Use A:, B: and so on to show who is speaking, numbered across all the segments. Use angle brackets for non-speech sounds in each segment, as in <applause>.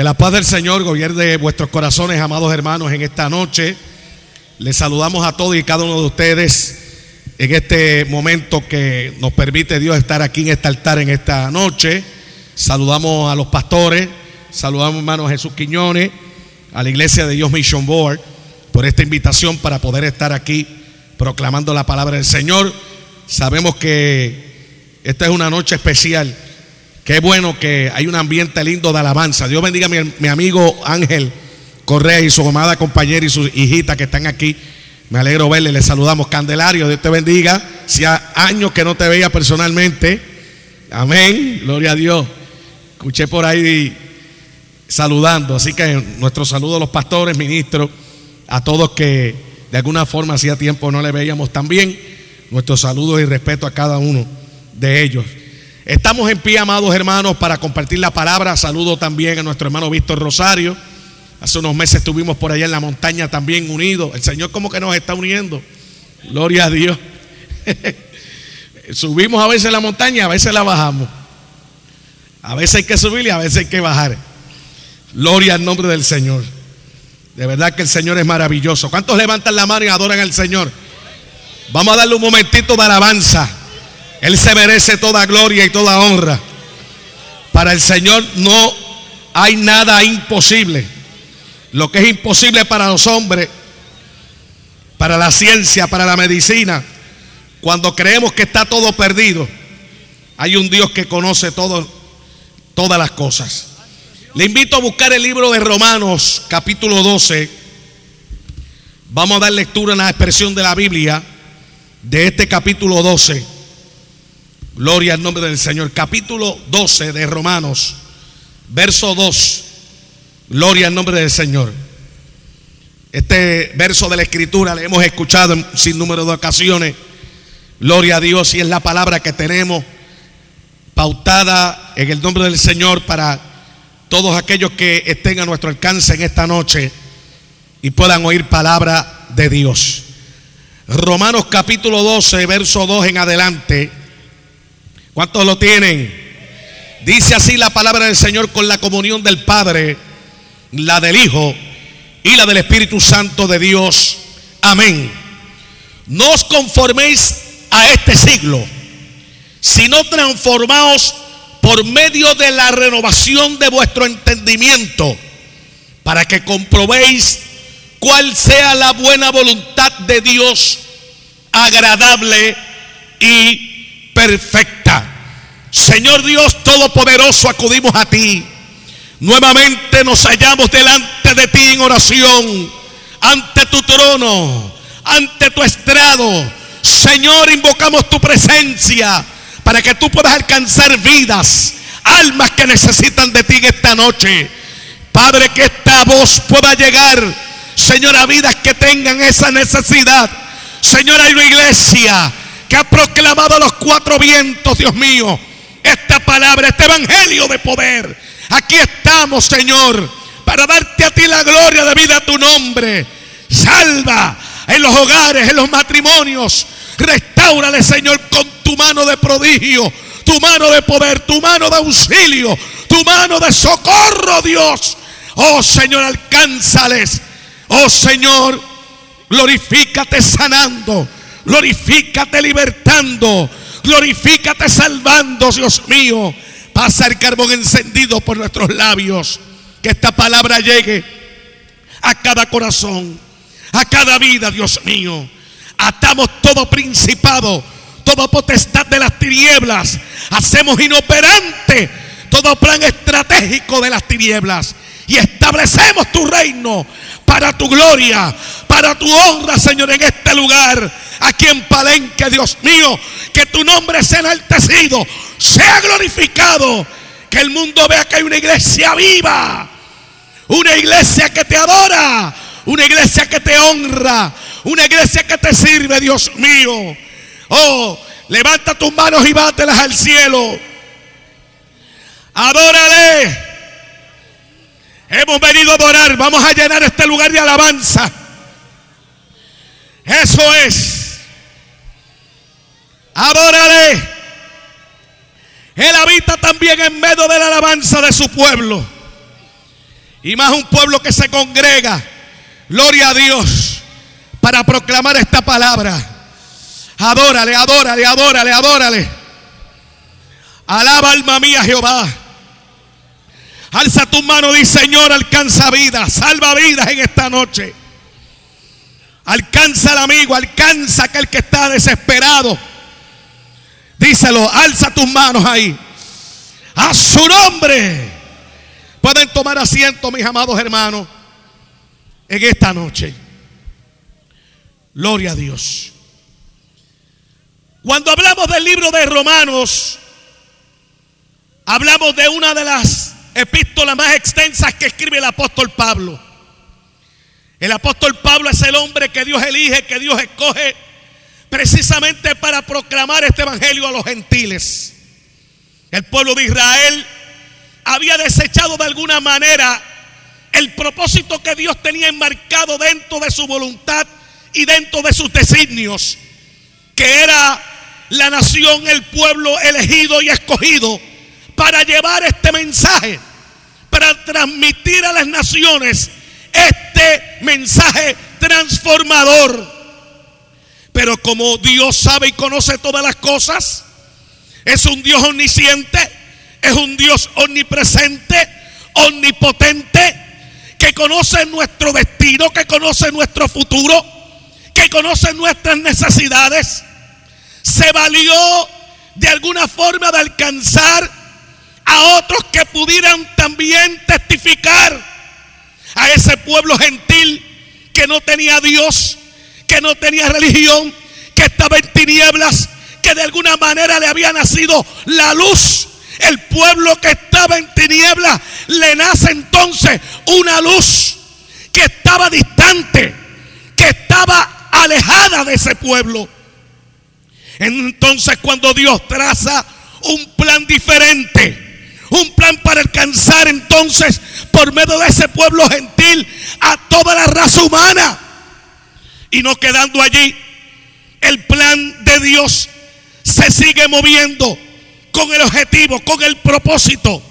A: Que la paz del Señor gobierne vuestros corazones, amados hermanos, en esta noche. Les saludamos a todos y cada uno de ustedes en este momento que nos permite Dios estar aquí en este altar en esta noche. Saludamos a los pastores, saludamos hermano Jesús Quiñones, a la iglesia de Dios Mission Board por esta invitación para poder estar aquí proclamando la palabra del Señor. Sabemos que esta es una noche especial. Qué bueno que hay un ambiente lindo de alabanza. Dios bendiga a mi, mi amigo Ángel Correa y su amada compañera y su hijita que están aquí me alegro verle, le saludamos. Candelario, Dios te bendiga. Si ha años que no te veía personalmente. Amén. Gloria a Dios. Escuché por ahí saludando. Así que nuestro saludo a los pastores, ministros, a todos que de alguna forma hacía tiempo no le veíamos también. Nuestro saludo y respeto a cada uno de ellos. Estamos en pie, amados hermanos, para compartir la palabra. Saludo también a nuestro hermano Víctor Rosario Hace unos meses estuvimos por allá en la montaña también unidos. El Señor como que nos está uniendo. Gloria a Dios. <laughs> Subimos a veces la montaña, a veces la bajamos. A veces hay que subir y a veces hay que bajar. Gloria al nombre del Señor. De verdad que el Señor es maravilloso. ¿Cuántos levantan la mano y adoran al Señor? Vamos a darle un momentito de alabanza. Él se merece toda gloria y toda honra. Para el Señor no hay nada imposible. Lo que es imposible para los hombres, para la ciencia, para la medicina, cuando creemos que está todo perdido, hay un Dios que conoce todas las cosas. Le invito a buscar el libro de Romanos, capítulo 12. Vamos a dar lectura en la expresión de la Biblia de este capítulo 12. Gloria al nombre del Señor. Capítulo 12 de Romanos, verso 2. Gloria al nombre del Señor. Este verso de la escritura le hemos escuchado sin número de ocasiones. Gloria a Dios y es la palabra que tenemos pautada en el nombre del Señor para todos aquellos que estén a nuestro alcance en esta noche y puedan oír palabra de Dios. Romanos capítulo 12, verso 2 en adelante. ¿Cuántos lo tienen? Dice así la palabra del Señor con la comunión del Padre la del Hijo y la del Espíritu Santo de Dios. Amén. No os conforméis a este siglo, sino transformaos por medio de la renovación de vuestro entendimiento, para que comprobéis cuál sea la buena voluntad de Dios, agradable y perfecta. Señor Dios Todopoderoso, acudimos a ti Nuevamente nos hallamos delante de ti en oración, ante tu trono, ante tu estrado. Señor, invocamos tu presencia para que tú puedas alcanzar vidas, almas que necesitan de ti en esta noche. Padre, que esta voz pueda llegar, Señor, a vidas que tengan esa necesidad. Señor, hay una iglesia que ha proclamado los cuatro vientos, Dios mío, esta palabra, este evangelio de poder Aquí estamos, Señor, para darte a ti la gloria de vida a tu nombre. Salva en los hogares, en los matrimonios. Restáurale, Señor, con tu mano de prodigio, tu mano de poder, tu mano de auxilio, tu mano de socorro, Dios. Oh Señor, alcánzales. Oh Señor, glorifícate sanando, glorifícate libertando, glorifícate salvando, Dios mío. Pasa el carbón encendido por nuestros labios. Que esta palabra llegue a cada corazón, a cada vida, Dios mío. Atamos todo principado, toda potestad de las tinieblas. Hacemos inoperante todo plan estratégico de las tinieblas. Y establecemos tu reino para tu gloria, para tu honra, Señor, en este lugar. Aquí en Palenque, Dios mío, que tu nombre sea enaltecido sea glorificado. Que el mundo vea que hay una iglesia viva. Una iglesia que te adora. Una iglesia que te honra. Una iglesia que te sirve, Dios mío. Oh, levanta tus manos y bátelas al cielo. Adórale. Hemos venido a adorar. Vamos a llenar este lugar de alabanza. Eso es. Adórale. Él habita también en medio de la alabanza de su pueblo. Y más un pueblo que se congrega. Gloria a Dios. Para proclamar esta palabra. Adórale, adórale, adórale, adórale. Alaba alma mía Jehová. Alza tu mano y Señor, alcanza vida, salva vidas en esta noche. Alcanza al amigo, alcanza aquel que está desesperado. Díselo, alza tus manos ahí. A su nombre. Pueden tomar asiento, mis amados hermanos, en esta noche. Gloria a Dios. Cuando hablamos del libro de Romanos, hablamos de una de las epístolas más extensas que escribe el apóstol Pablo. El apóstol Pablo es el hombre que Dios elige, que Dios escoge precisamente para proclamar este evangelio a los gentiles. El pueblo de Israel había desechado de alguna manera el propósito que Dios tenía enmarcado dentro de su voluntad y dentro de sus designios, que era la nación, el pueblo elegido y escogido para llevar este mensaje, para transmitir a las naciones este mensaje transformador. Pero como Dios sabe y conoce todas las cosas, es un Dios omnisciente, es un Dios omnipresente, omnipotente, que conoce nuestro destino, que conoce nuestro futuro, que conoce nuestras necesidades. Se valió de alguna forma de alcanzar a otros que pudieran también testificar a ese pueblo gentil que no tenía Dios, que no tenía religión, que estaba en tinieblas, que de alguna manera le había nacido la luz. El pueblo que estaba en tinieblas le nace entonces una luz que estaba distante, que estaba alejada de ese pueblo. Entonces cuando Dios traza un plan diferente, un plan para alcanzar entonces por medio de ese pueblo gentil a toda la raza humana. Y no quedando allí, el plan de Dios se sigue moviendo con el objetivo, con el propósito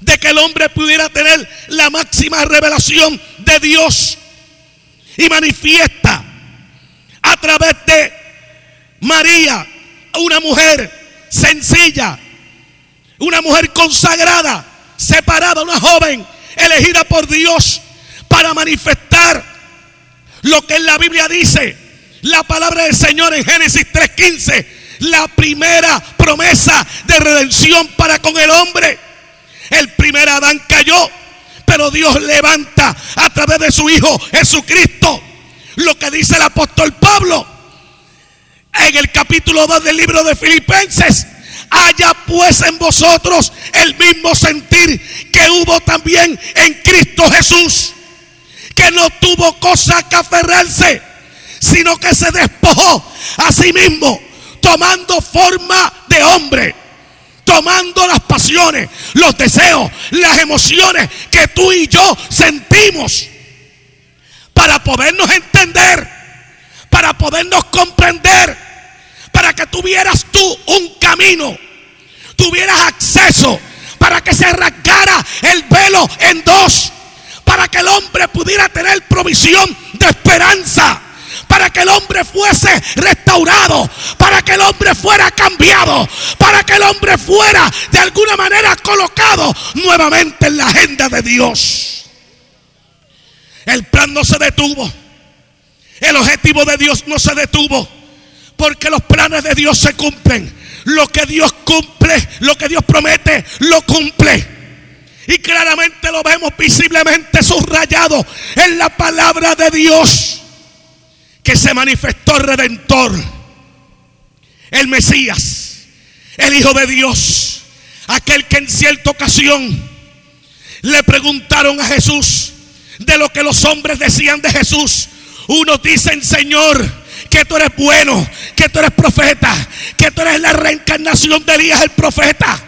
A: de que el hombre pudiera tener la máxima revelación de Dios y manifiesta a través de María, una mujer sencilla, una mujer consagrada, separada, una joven elegida por Dios para manifestar lo que en la Biblia dice. La palabra del Señor en Génesis 3:15, la primera promesa de redención para con el hombre. El primer Adán cayó, pero Dios levanta a través de su Hijo Jesucristo lo que dice el apóstol Pablo en el capítulo 2 del libro de Filipenses haya pues en vosotros el mismo sentir que hubo también en Cristo Jesús, que no tuvo cosa que aferrarse, sino que se despojó a sí mismo, tomando forma de hombre, tomando las pasiones, los deseos, las emociones que tú y yo sentimos, para podernos entender, para podernos comprender para que tuvieras tú un camino, tuvieras acceso, para que se rasgara el velo en dos, para que el hombre pudiera tener provisión de esperanza para que el hombre fuese restaurado, para que el hombre fuera cambiado, para que el hombre fuera de alguna manera colocado nuevamente en la agenda de Dios. El plan no se detuvo, el objetivo de Dios no se detuvo. Porque los planes de Dios se cumplen. Lo que Dios cumple, lo que Dios promete, lo cumple. Y claramente lo vemos visiblemente subrayado en la palabra de Dios. Que se manifestó redentor. El Mesías. El Hijo de Dios. Aquel que en cierta ocasión le preguntaron a Jesús de lo que los hombres decían de Jesús. Unos dicen, Señor, que tú eres bueno, que tú eres profeta, que tú eres la reencarnación de Elías el profeta.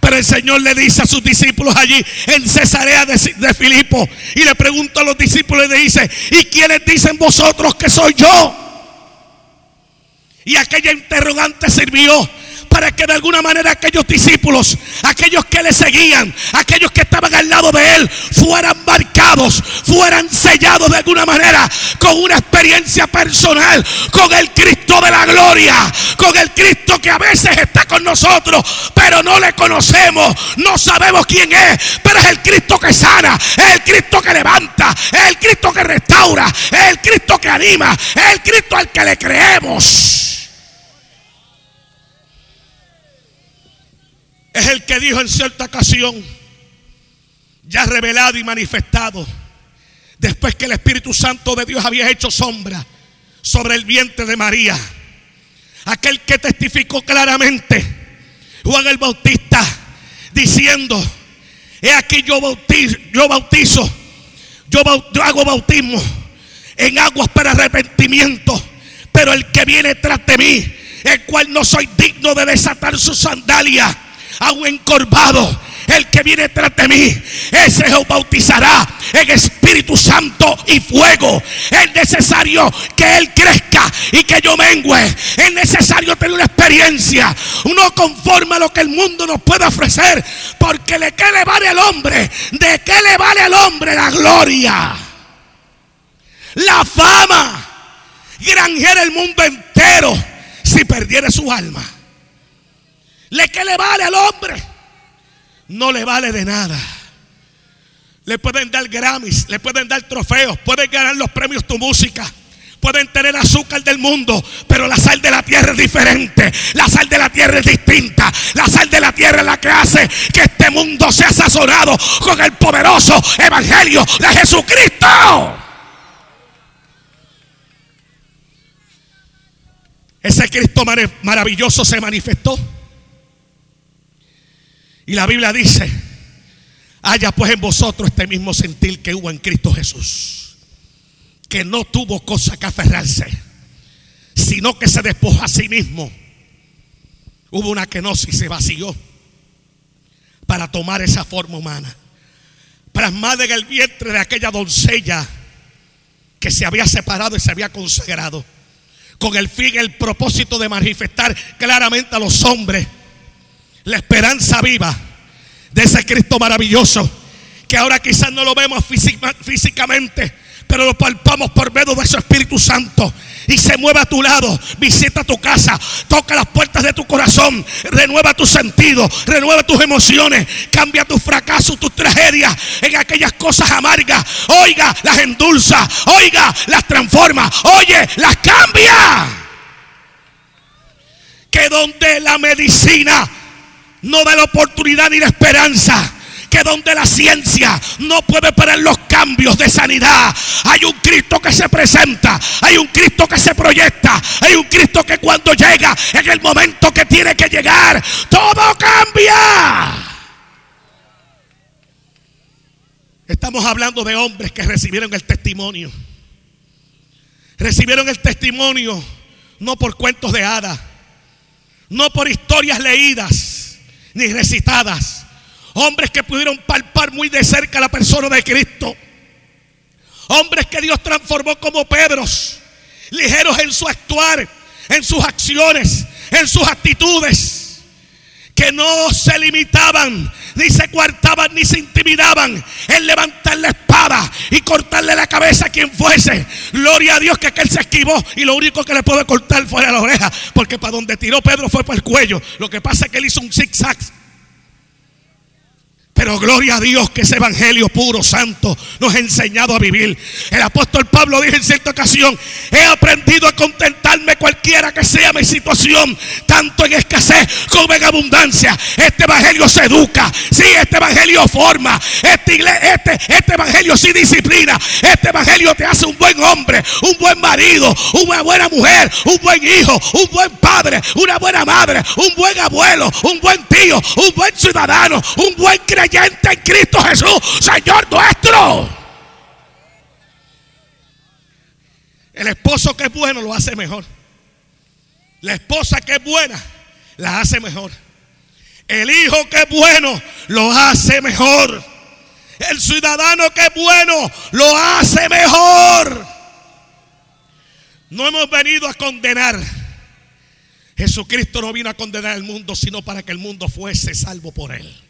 A: Pero el Señor le dice a sus discípulos allí en Cesarea de, Filipo y le pregunta a los discípulos y le dice, ¿y quiénes dicen vosotros que soy yo? Y aquella interrogante sirvió para que de alguna manera aquellos discípulos, aquellos que le seguían, aquellos que estaban al lado de él, fueran marcados, fueran sellados de alguna manera con una experiencia personal, con el Cristo de la gloria, con el Cristo que a veces está con nosotros, pero no le conocemos, no sabemos quién es, pero es el Cristo que sana, es el Cristo que levanta, es el Cristo que restaura, es el Cristo que anima, es el Cristo al que le creemos. Es el que dijo en cierta ocasión, ya revelado y manifestado, después que el Espíritu Santo de Dios había hecho sombra sobre el vientre de María. Aquel que testificó claramente, Juan el Bautista, diciendo, he aquí yo bautizo, yo bautizo, yo, yo hago bautismo en aguas para arrepentimiento, pero el que viene tras de mí, el cual no soy digno de desatar su sandalia a un encorvado. El que viene tras de mí, ese os bautizará en Espíritu Santo y fuego. Es necesario que Él crezca y que yo mengüe. Es necesario tener una experiencia. Uno conforme a lo que el mundo nos puede ofrecer. Porque ¿de qué le vale al hombre? ¿De qué le vale al hombre la gloria? La fama. Granjera el mundo entero si perdiera su alma. ¿Le qué le vale al hombre? No le vale de nada. Le pueden dar Grammys, le pueden dar trofeos, pueden ganar los premios tu música. Pueden tener azúcar del mundo, pero la sal de la tierra es diferente. La sal de la tierra es distinta. La sal de la tierra es la que hace que este mundo sea sazonado con el poderoso evangelio de Jesucristo. Ese Cristo maravilloso se manifestó y la Biblia dice, haya pues en vosotros este mismo sentir que hubo en Cristo Jesús, que no tuvo cosa que aferrarse, sino que se despojó a sí mismo. Hubo una kenosis, se vació para tomar esa forma humana, plasmada en el vientre de aquella doncella que se había separado y se había consagrado, con el fin, el propósito de manifestar claramente a los hombres la esperanza viva de ese Cristo maravilloso, que ahora quizás no lo vemos físicamente, pero lo palpamos por medio de su Espíritu Santo. Y se mueve a tu lado, visita tu casa, toca las puertas de tu corazón, renueva tu sentido, renueva tus emociones, cambia tus fracasos, tus tragedias en aquellas cosas amargas. Oiga, las endulza, oiga, las transforma, oye, las cambia. Que donde la medicina no da la oportunidad ni la esperanza. Que donde la ciencia no puede parar los cambios de sanidad, hay un Cristo que se presenta, hay un Cristo que se proyecta, hay un Cristo que cuando llega en el momento que tiene que llegar, todo cambia. Estamos hablando de hombres que recibieron el testimonio. Recibieron el testimonio no por cuentos de hadas, no por historias leídas ni recitadas. Hombres que pudieron palpar muy de cerca la persona de Cristo. Hombres que Dios transformó como Pedros, ligeros en su actuar, en sus acciones, en sus actitudes que no se limitaban, ni se coartaban, ni se intimidaban en levantar la espada y cortarle la cabeza a quien fuese. Gloria a Dios que aquel se esquivó y lo único que le puede cortar fue la oreja, porque para donde tiró Pedro fue por el cuello. Lo que pasa es que él hizo un zigzag pero gloria a Dios que ese evangelio puro, santo, nos ha enseñado a vivir. El apóstol Pablo dijo en cierta ocasión, he aprendido a contentarme cualquiera que sea mi situación, tanto en escasez como en abundancia. Este evangelio se educa, sí, este evangelio forma, este, este, este evangelio sí disciplina, este evangelio te hace un buen hombre, un buen marido, una buena mujer, un buen hijo, un buen padre, una buena madre, un buen abuelo, un buen tío, un buen ciudadano, un buen creyente en Cristo Jesús, Señor nuestro. El esposo que es bueno lo hace mejor. La esposa que es buena la hace mejor. El hijo que es bueno lo hace mejor. El ciudadano que es bueno lo hace mejor. No hemos venido a condenar. Jesucristo no vino a condenar al mundo, sino para que el mundo fuese salvo por él.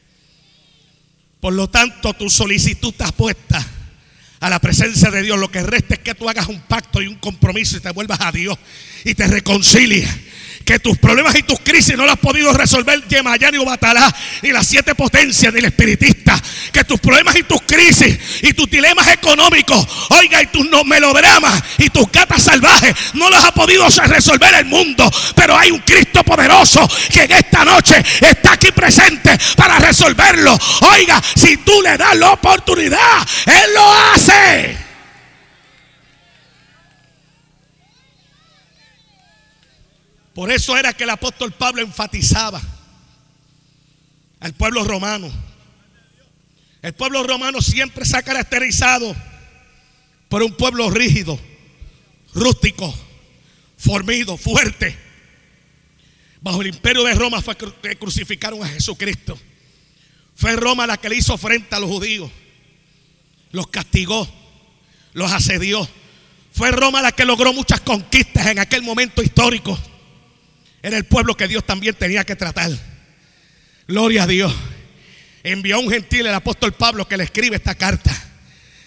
A: Por lo tanto, tu solicitud está puesta a la presencia de Dios. Lo que resta es que tú hagas un pacto y un compromiso y te vuelvas a Dios y te reconcilies que tus problemas y tus crisis no las has podido resolver Yemayá ni Batalá, ni las siete potencias, ni el espiritista. Que tus problemas y tus crisis y tus dilemas económicos, oiga, y tus melodramas y tus gatas salvajes no los ha podido resolver el mundo. Pero hay un Cristo poderoso que en esta noche está aquí presente para resolverlo. Oiga, si tú le das la oportunidad, Él lo hace. Por eso era que el apóstol Pablo enfatizaba al pueblo romano. El pueblo romano siempre se ha caracterizado por un pueblo rígido, rústico, formido, fuerte. Bajo el imperio de Roma fue que crucificaron a Jesucristo. Fue Roma la que le hizo frente a los judíos. Los castigó, los asedió. Fue Roma la que logró muchas conquistas en aquel momento histórico. Era el pueblo que Dios también tenía que tratar. Gloria a Dios. Envió a un gentil, el apóstol Pablo, que le escribe esta carta.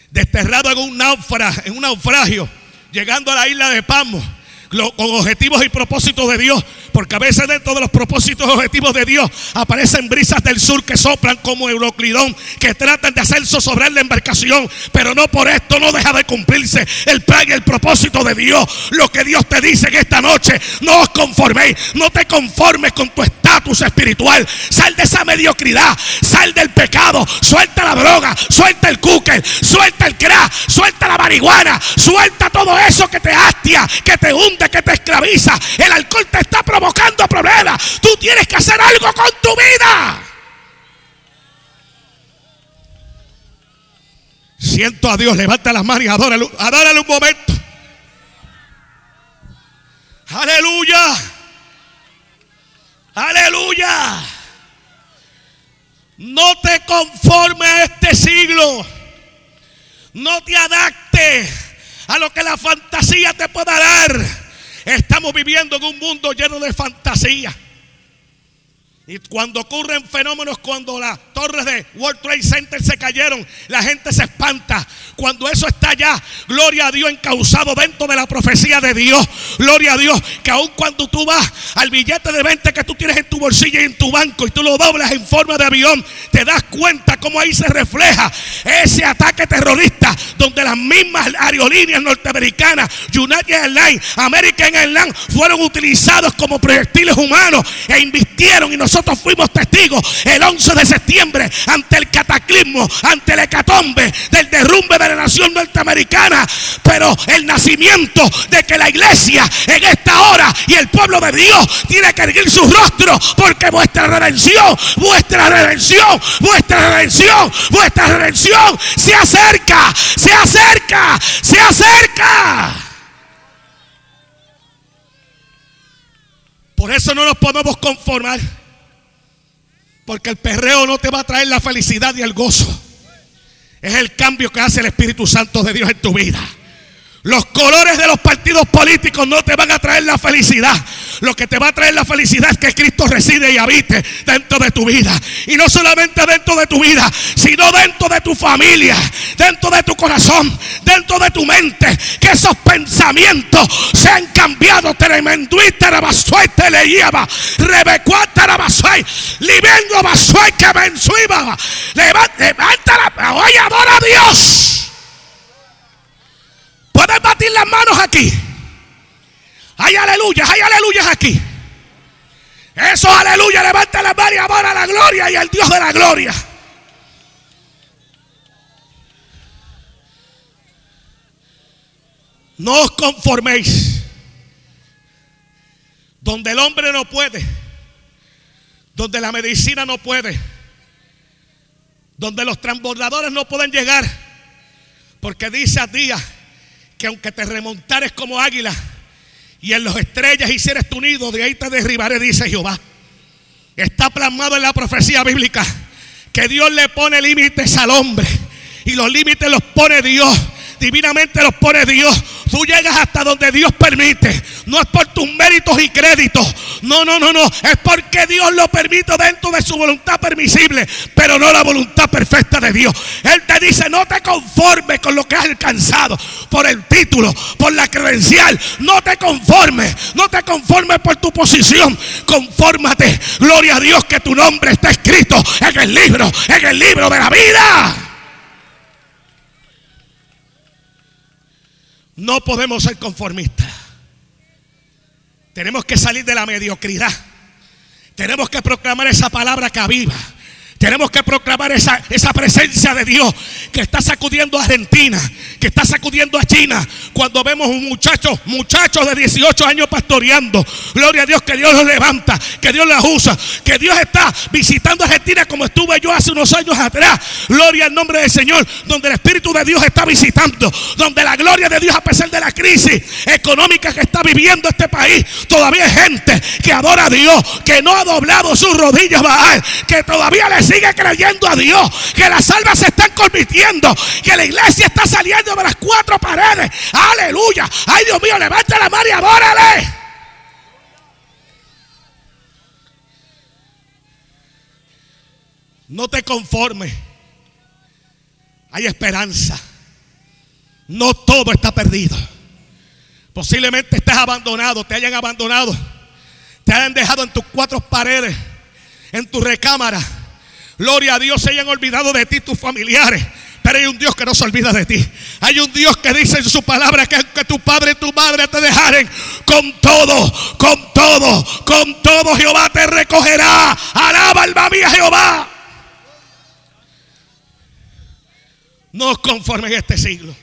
A: Desterrado en un, naufragio, en un naufragio, llegando a la isla de Pamos con objetivos y propósitos de Dios. Porque a veces dentro de los propósitos y objetivos de Dios aparecen brisas del sur que soplan como Euroclidón, que tratan de hacer zozobrar la embarcación. Pero no por esto no deja de cumplirse el plan y el propósito de Dios. Lo que Dios te dice en esta noche, no os conforméis, no te conformes con tu estatus espiritual. Sal de esa mediocridad, sal del pecado, suelta la droga, suelta el cooker, suelta el crack, suelta la marihuana, suelta todo eso que te hastia, que te hunde que te esclaviza. El alcohol te está provocando problemas. Tú tienes que hacer algo con tu vida. Siento a Dios, levanta las manos y adórale, adórale un momento. Aleluya. Aleluya. No te conformes a este siglo. No te adaptes a lo que la fantasía te pueda dar. Estamos viviendo en un mundo lleno de fantasía. Y cuando ocurren fenómenos, cuando las torres de World Trade Center se cayeron, la gente se espanta. Cuando eso está ya, gloria a Dios, encausado dentro de la profecía de Dios. Gloria a Dios, que aun cuando tú vas al billete de 20 que tú tienes en tu bolsillo y en tu banco y tú lo doblas en forma de avión, te das cuenta cómo ahí se refleja ese ataque terrorista donde las mismas aerolíneas norteamericanas, United Airlines, American Airlines, fueron utilizados como proyectiles humanos e invistieron y nosotros nosotros fuimos testigos el 11 de septiembre ante el cataclismo, ante el hecatombe del derrumbe de la nación norteamericana. Pero el nacimiento de que la iglesia en esta hora y el pueblo de Dios tiene que erguir su rostro porque vuestra redención, vuestra redención, vuestra redención, vuestra redención se acerca, se acerca, se acerca. Por eso no nos podemos conformar. Porque el perreo no te va a traer la felicidad y el gozo. Es el cambio que hace el Espíritu Santo de Dios en tu vida. Los colores de los partidos políticos no te van a traer la felicidad. Lo que te va a traer la felicidad es que Cristo reside y habite dentro de tu vida. Y no solamente dentro de tu vida, sino dentro de tu familia, dentro de tu corazón, dentro de tu mente. Que esos pensamientos sean cambiados. Tremenduita te le lleva. Rebecuata rabasuay. Libendo basuay que mensuiba. Levanta la. Oye, adora a Dios. Puedes batir las manos aquí. Hay aleluya, hay aleluya aquí. Eso, aleluya, levanta las manos y a la gloria y al Dios de la gloria. No os conforméis. Donde el hombre no puede, donde la medicina no puede, donde los transbordadores no pueden llegar, porque dice a día que aunque te remontares como águila y en los estrellas hicieres tu nido, de ahí te derribaré, dice Jehová. Está plasmado en la profecía bíblica que Dios le pone límites al hombre y los límites los pone Dios divinamente los pone Dios. Tú llegas hasta donde Dios permite. No es por tus méritos y créditos. No, no, no, no. Es porque Dios lo permite dentro de su voluntad permisible, pero no la voluntad perfecta de Dios. Él te dice, no te conformes con lo que has alcanzado por el título, por la credencial. No te conformes, no te conformes por tu posición. Confórmate, gloria a Dios, que tu nombre está escrito en el libro, en el libro de la vida. No podemos ser conformistas. Tenemos que salir de la mediocridad. Tenemos que proclamar esa palabra que aviva. Tenemos que proclamar esa, esa presencia de Dios que está sacudiendo a Argentina, que está sacudiendo a China. Cuando vemos un muchacho, muchachos de 18 años pastoreando, gloria a Dios que Dios los levanta, que Dios los usa, que Dios está visitando Argentina como estuve yo hace unos años atrás. Gloria al nombre del Señor, donde el Espíritu de Dios está visitando, donde la gloria de Dios a pesar de la crisis económica que está viviendo este país, todavía hay gente que adora a Dios, que no ha doblado sus rodillas, que todavía le sigue creyendo a Dios, que las almas se están convirtiendo, que la iglesia está saliendo de las cuatro paredes. Aleluya. Ay Dios mío, levanta la mano y adórale. No te conformes. Hay esperanza. No todo está perdido. Posiblemente estés abandonado, te hayan abandonado, te hayan dejado en tus cuatro paredes, en tu recámara Gloria a Dios, se hayan olvidado de ti tus familiares. Pero hay un Dios que no se olvida de ti. Hay un Dios que dice en su palabra que, que tu padre y tu madre te dejaren con todo, con todo, con todo Jehová te recogerá. Alaba alma mía Jehová. No conforme en este siglo.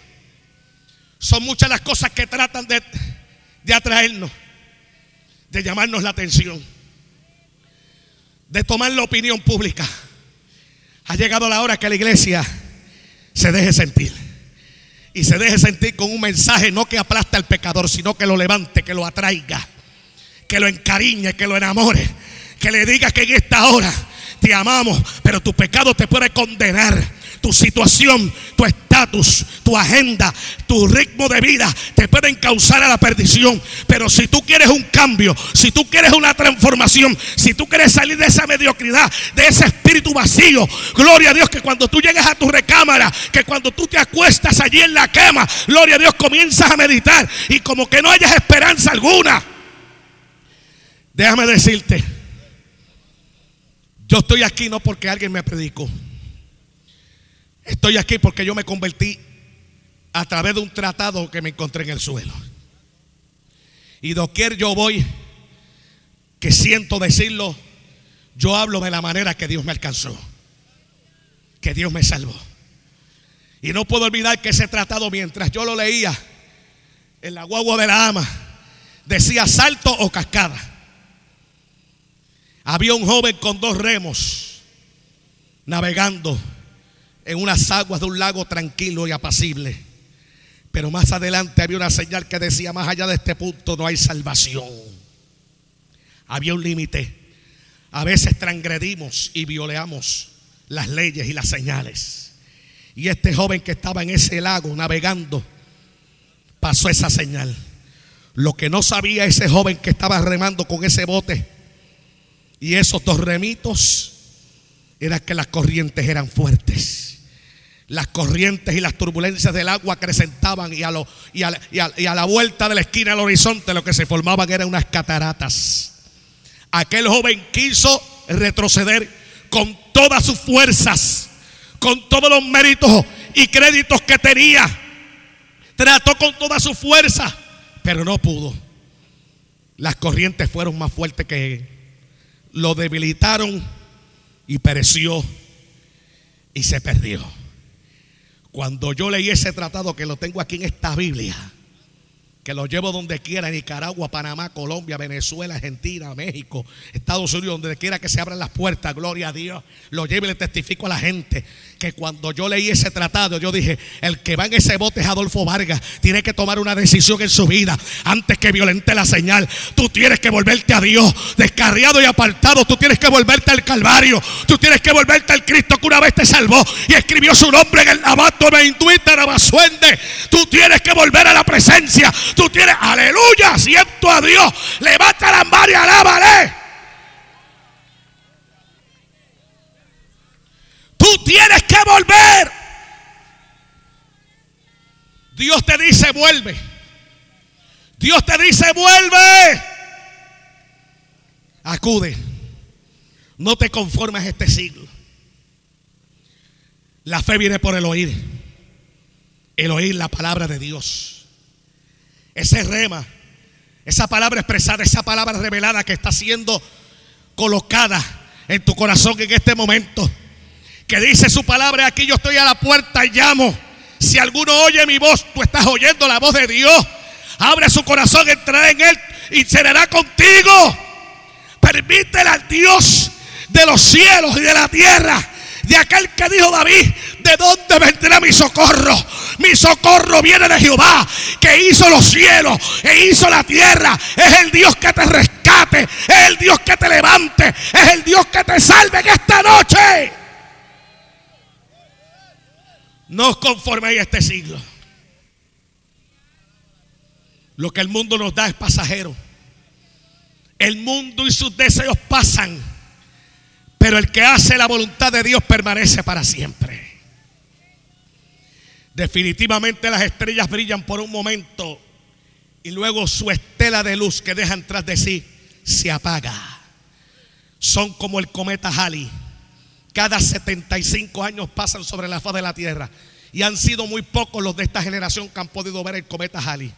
A: Son muchas las cosas que tratan de, de atraernos, de llamarnos la atención, de tomar la opinión pública. Ha llegado la hora que la iglesia se deje sentir. Y se deje sentir con un mensaje no que aplasta al pecador, sino que lo levante, que lo atraiga, que lo encariñe, que lo enamore. Que le diga que en esta hora te amamos, pero tu pecado te puede condenar tu situación, tu estatus, tu agenda, tu ritmo de vida te pueden causar a la perdición. Pero si tú quieres un cambio, si tú quieres una transformación, si tú quieres salir de esa mediocridad, de ese espíritu vacío, gloria a Dios que cuando tú llegas a tu recámara, que cuando tú te acuestas allí en la cama, gloria a Dios comienzas a meditar y como que no hayas esperanza alguna. Déjame decirte, yo estoy aquí no porque alguien me predicó. Estoy aquí porque yo me convertí a través de un tratado que me encontré en el suelo. Y doquier yo voy, que siento decirlo, yo hablo de la manera que Dios me alcanzó, que Dios me salvó. Y no puedo olvidar que ese tratado, mientras yo lo leía en la guagua de la ama, decía salto o cascada. Había un joven con dos remos navegando en unas aguas de un lago tranquilo y apacible. Pero más adelante había una señal que decía, más allá de este punto no hay salvación. Había un límite. A veces transgredimos y violeamos las leyes y las señales. Y este joven que estaba en ese lago navegando, pasó esa señal. Lo que no sabía ese joven que estaba remando con ese bote y esos dos remitos era que las corrientes eran fuertes las corrientes y las turbulencias del agua acrecentaban y a, la vuelta de la esquina del horizonte lo que se formaban eran unas cataratas. Aquel joven quiso retroceder con todas sus fuerzas, con todos los méritos y créditos que tenía. Trató con toda su fuerza, pero no pudo. Las corrientes fueron más fuertes que él. Lo debilitaron y pereció y se perdió. Cuando yo leí ese tratado que lo tengo aquí en esta Biblia, que lo llevo donde quiera, Nicaragua, Panamá, Colombia, Venezuela, Argentina, México, Estados Unidos, donde quiera que se abran las puertas, gloria a Dios, lo llevo y le testifico a la gente que cuando yo leí ese tratado, yo dije, el que va en ese bote es Adolfo Vargas, tiene que tomar una decisión en su vida antes que violente la señal. Tú tienes que volverte a Dios, descarriado y apartado, tú tienes que volverte al Calvario, tú tienes que volverte al Cristo que una vez te salvó y escribió su nombre en el lavato me intuita Tú tienes que volver a la presencia tú tienes, aleluya, siento a Dios. Levanta la mano y alábale. Tú tienes que volver. Dios te dice, vuelve. Dios te dice, vuelve. Acude. No te conformes a este siglo. La fe viene por el oír. El oír la palabra de Dios. Ese rema, esa palabra expresada, esa palabra revelada que está siendo colocada en tu corazón en este momento. Que dice su palabra, aquí yo estoy a la puerta y llamo. Si alguno oye mi voz, tú estás oyendo la voz de Dios. Abre su corazón, entrará en él y será contigo. Permítele al Dios de los cielos y de la tierra, de aquel que dijo David, ¿de dónde vendrá mi socorro? Mi socorro viene de Jehová, que hizo los cielos e hizo la tierra. Es el Dios que te rescate, es el Dios que te levante, es el Dios que te salve en esta noche. No os conforméis a este siglo. Lo que el mundo nos da es pasajero. El mundo y sus deseos pasan, pero el que hace la voluntad de Dios permanece para siempre. Definitivamente las estrellas brillan por un momento y luego su estela de luz que dejan tras de sí se apaga. Son como el cometa Halley. Cada 75 años pasan sobre la faz de la Tierra y han sido muy pocos los de esta generación que han podido ver el cometa Halley.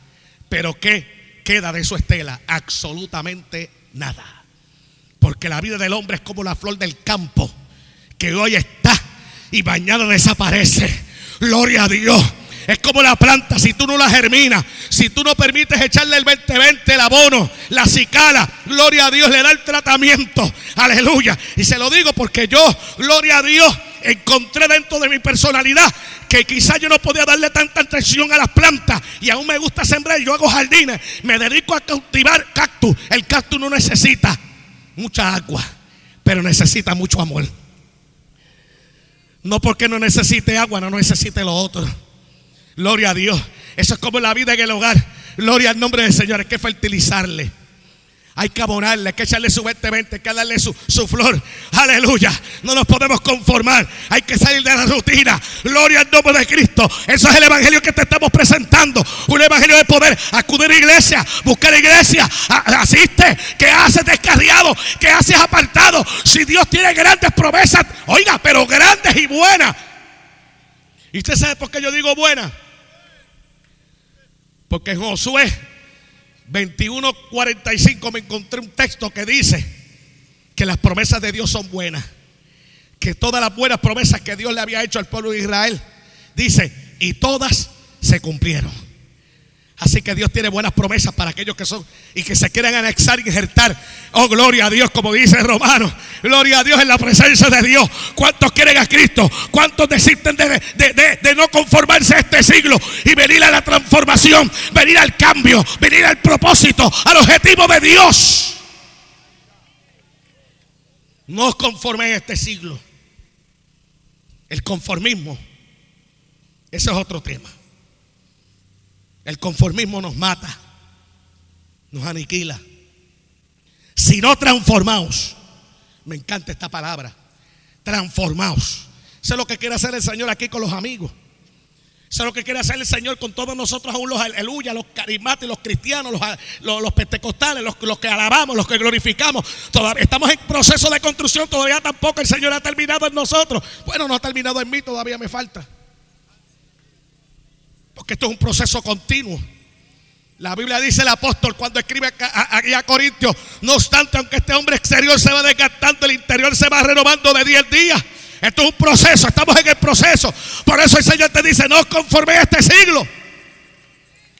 A: Pero ¿qué? queda de su estela? Absolutamente nada. Porque la vida del hombre es como la flor del campo, que hoy está y mañana desaparece. Gloria a Dios. Es como la planta, si tú no la germinas, si tú no permites echarle el 2020, el abono, la cicala, gloria a Dios, le da el tratamiento. Aleluya. Y se lo digo porque yo, gloria a Dios, encontré dentro de mi personalidad que quizás yo no podía darle tanta atención a las plantas y aún me gusta sembrar, yo hago jardines, me dedico a cultivar cactus. El cactus no necesita mucha agua, pero necesita mucho amor. No porque no necesite agua, no necesite lo otro. Gloria a Dios. Eso es como la vida en el hogar. Gloria al nombre del Señor. Hay que fertilizarle. Hay que abonarle, hay que echarle su 2020, hay que darle su, su, flor. Aleluya. No nos podemos conformar. Hay que salir de la rutina. Gloria al nombre de Cristo. Eso es el evangelio que te estamos presentando. Un evangelio de poder. Acudir a iglesia, buscar iglesia. Asiste. Que haces descarriado. Que haces apartado. Si Dios tiene grandes promesas. Oiga, pero grandes y buenas. ¿Y usted sabe por qué yo digo buena? Porque Josué 21:45 me encontré un texto que dice que las promesas de Dios son buenas. Que todas las buenas promesas que Dios le había hecho al pueblo de Israel, dice, y todas se cumplieron. Así que Dios tiene buenas promesas para aquellos que son y que se quieren anexar y injertar. Oh, gloria a Dios, como dice Romano. Gloria a Dios en la presencia de Dios. ¿Cuántos quieren a Cristo? ¿Cuántos desisten de, de, no conformarse a este siglo y venir a la transformación, venir al cambio, venir al propósito, al objetivo de Dios? No os a este siglo. El conformismo, ese es otro tema. El conformismo nos mata, nos aniquila. Si no transformamos, me encanta esta palabra, transformaos. Eso es lo que quiere hacer el Señor aquí con los amigos. Eso es lo que quiere hacer el Señor con todos nosotros, aún los aleluya, los carismáticos, los cristianos, los, los, pentecostales, los, los, que alabamos, los que glorificamos. Todavía estamos en proceso de construcción, todavía tampoco el Señor ha terminado en nosotros. Bueno, no ha terminado en mí, todavía me falta. Porque esto es un proceso continuo. La Biblia dice el apóstol cuando escribe aquí a, Corintios, no obstante, aunque este hombre exterior se va desgastando, el interior se va renovando de día en día. Esto es un proceso, estamos en el proceso. Por eso el Señor te dice, no os conforméis a este siglo.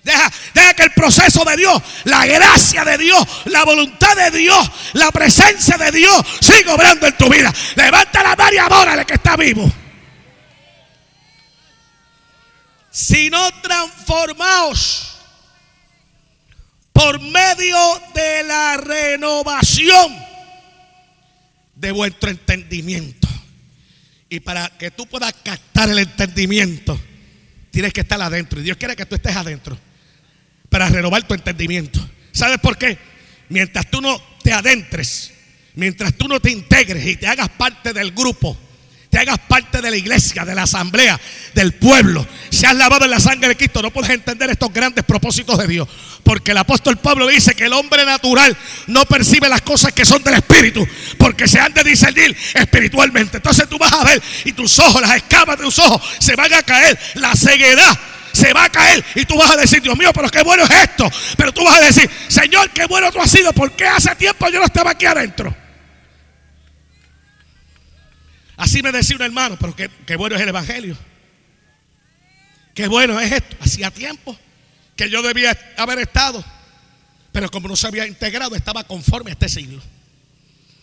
A: Deja, que el proceso de Dios, la gracia de Dios, la voluntad de Dios, la presencia de Dios siga obrando en tu vida. Levanta la mano y adórale que está vivo. Sino transformaos por medio de la renovación de vuestro entendimiento. Y para que tú puedas captar el entendimiento, tienes que estar adentro. Y Dios quiere que tú estés adentro. para renovar tu entendimiento. ¿Sabes por qué? Mientras tú no te adentres, mientras tú no te integres y te hagas parte del grupo, hagas parte de la iglesia, de la asamblea, del pueblo, se has lavado en la sangre de Cristo, no puedes entender estos grandes propósitos de Dios. Porque el apóstol Pablo dice que el hombre natural no percibe las cosas que son del Espíritu, porque se han de discernir espiritualmente. Entonces tú vas a ver y tus ojos, las escamas de tus ojos se van a caer, la ceguedad se va a caer y tú vas a decir, Dios mío, pero qué bueno es esto. Pero tú vas a decir, Señor, qué bueno tú has sido, porque hace tiempo yo no estaba aquí adentro. Así me decía un hermano, pero qué, bueno es el Evangelio. Qué bueno es esto. Hacía tiempo que yo debía haber estado, pero como no se había integrado, estaba conforme a este siglo.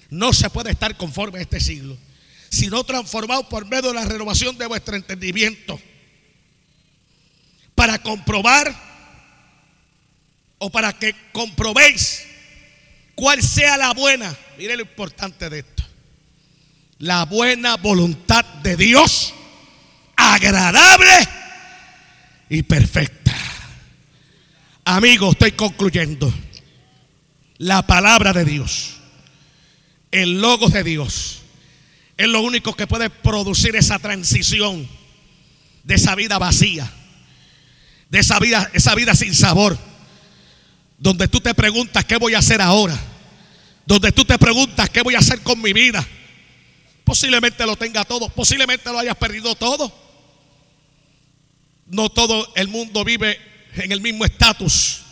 A: No se puede estar conforme a este siglo, sino transformado por medio de la renovación de vuestro entendimiento para comprobar o para que comprobéis cuál sea la buena. Mire lo importante de esto. La buena voluntad de Dios, agradable y perfecta. Amigo, estoy concluyendo. La palabra de Dios, el logo de Dios, es lo único que puede producir esa transición de esa vida vacía de esa vida, esa vida sin sabor, donde tú te preguntas qué voy a hacer ahora, donde tú te preguntas qué voy a hacer con mi vida. Posiblemente lo tenga todo, posiblemente lo hayas perdido todo. No todo el mundo vive en el mismo estatus,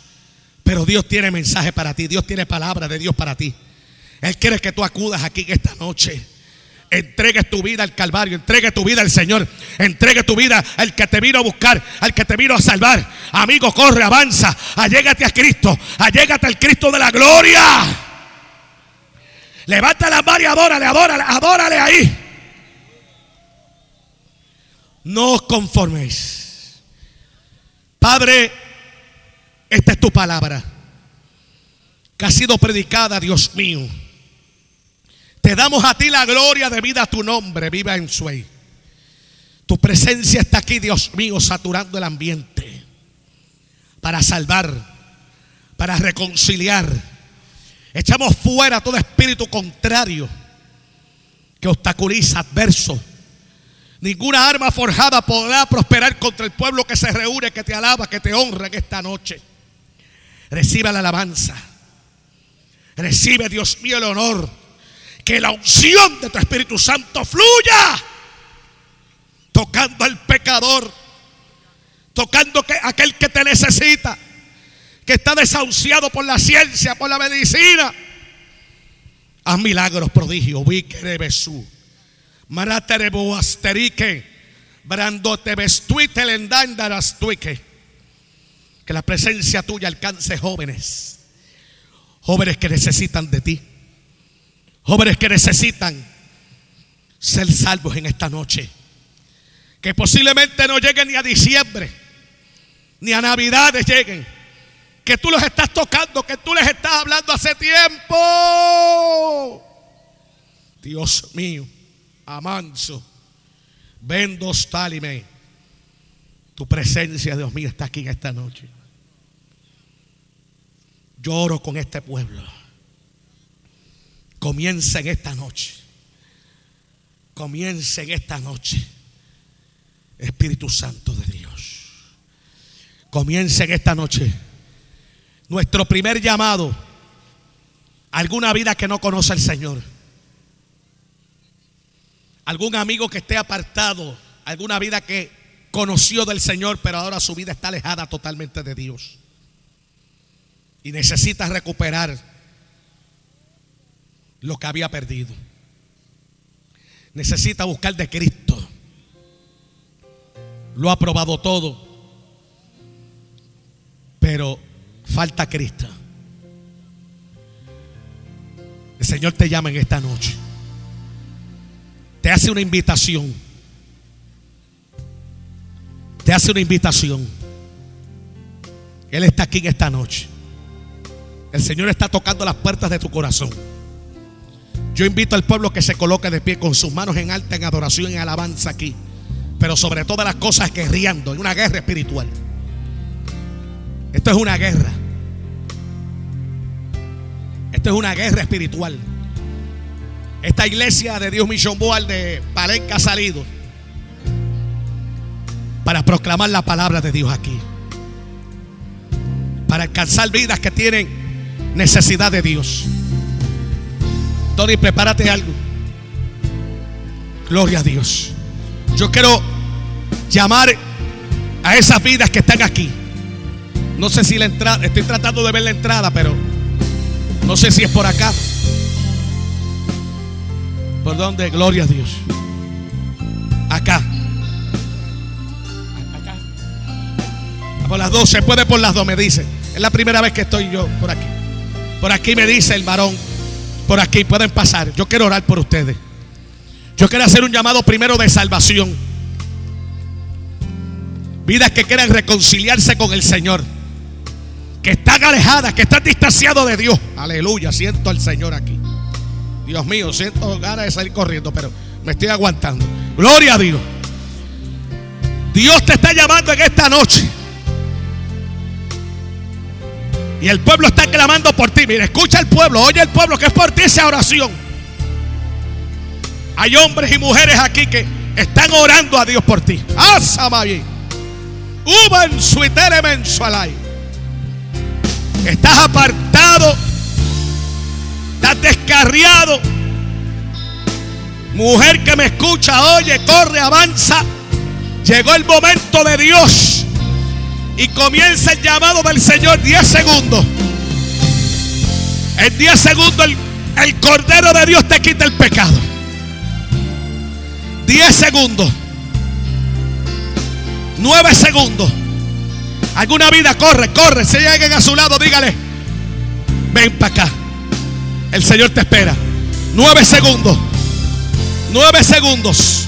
A: pero Dios tiene mensaje para ti, Dios tiene palabra de Dios para ti. Él quiere que tú acudas aquí esta noche. Entregue tu vida al Calvario, entregue tu vida al Señor, entregue tu vida al que te vino a buscar, al que te vino a salvar. Amigo, corre, avanza, allégate a Cristo, allégate al Cristo de la gloria. Levanta la mano y adórale, adórale, adórale ahí. No os conforméis. Padre, esta es tu palabra que ha sido predicada, Dios mío te damos a ti la gloria debida a tu nombre. Viva en Suey. Tu presencia está aquí, Dios mío, saturando el ambiente. Para salvar, para reconciliar. Echamos fuera todo espíritu contrario que obstaculiza, adverso. Ninguna arma forjada podrá prosperar contra el pueblo que se reúne, que te alaba, que te honra en esta noche. Recibe la alabanza. Recibe, Dios mío, el honor que la unción de tu Espíritu Santo fluya, tocando al pecador, tocando a aquel que te necesita, que está desahuciado por la ciencia, por la medicina. Haz milagros, prodigios, de besú. Maraterebo asterique. Que la presencia tuya alcance jóvenes, jóvenes que necesitan de ti Jóvenes que necesitan ser salvos en esta noche. Que posiblemente no lleguen ni a diciembre, ni a navidades lleguen. Que tú los estás tocando, que tú les estás hablando hace tiempo. Dios mío, amanso, vendos talime. Tu presencia, Dios mío, está aquí en esta noche. Lloro con este pueblo comienza en esta noche. Comienza en esta noche. Espíritu Santo de Dios. Comienza en esta noche. Nuestro primer llamado. Alguna vida que no conoce al Señor. Algún amigo que esté apartado. Alguna vida que conoció del Señor, pero ahora su vida está alejada totalmente de Dios. Y necesita recuperar lo que había perdido. Necesita buscar de Cristo. Lo ha probado todo. Pero falta Cristo. El Señor te llama en esta noche. Te hace una invitación. Te hace una invitación. Él está aquí en esta noche. El Señor está tocando las puertas de tu corazón. Yo invito al pueblo que se coloque de pie con sus manos en alta en adoración y alabanza aquí. Pero sobre todas las cosas guerreando en una guerra espiritual. Esto es una guerra. Esto es una guerra espiritual. Esta iglesia de Dios Mission Board de Palenca ha salido para proclamar la palabra de Dios aquí. Para alcanzar vidas que tienen necesidad de Dios. Tony, prepárate algo. Gloria a Dios. Yo quiero llamar a esas vidas que están aquí. No sé si la entrada, estoy tratando de ver la entrada, pero no sé si es por acá. ¿Por dónde? Gloria a Dios. Acá. Acá. Por las dos, se puede por las dos, me dice. Es la primera vez que estoy yo por aquí. Por aquí me dice el varón. Por aquí pueden pasar. Yo quiero orar por ustedes. Yo quiero hacer un llamado primero de salvación. Vidas que quieran reconciliarse con el Señor. Que están alejadas, que están distanciados de Dios. Aleluya, siento al Señor aquí. Dios mío, siento ganas de salir corriendo, pero me estoy aguantando. Gloria a Dios. Dios te está llamando en esta noche. Y el pueblo está clamando por ti. Mira, escucha el pueblo, oye el pueblo que es por ti esa oración. Hay hombres y mujeres aquí que están orando a Dios por ti. Asamayi. Uban suitere mensualay. Estás apartado. Estás descarriado. Mujer que me escucha, oye, corre, avanza. Llegó el momento de Dios. Y comienza el llamado del Señor 10 segundos. En 10 segundos el, el Cordero de Dios te quita el pecado. 10 segundos. 9 segundos. Alguna vida corre, corre. Si lleguen a su lado, dígale, ven para acá. El Señor te espera. 9 segundos. 9 segundos.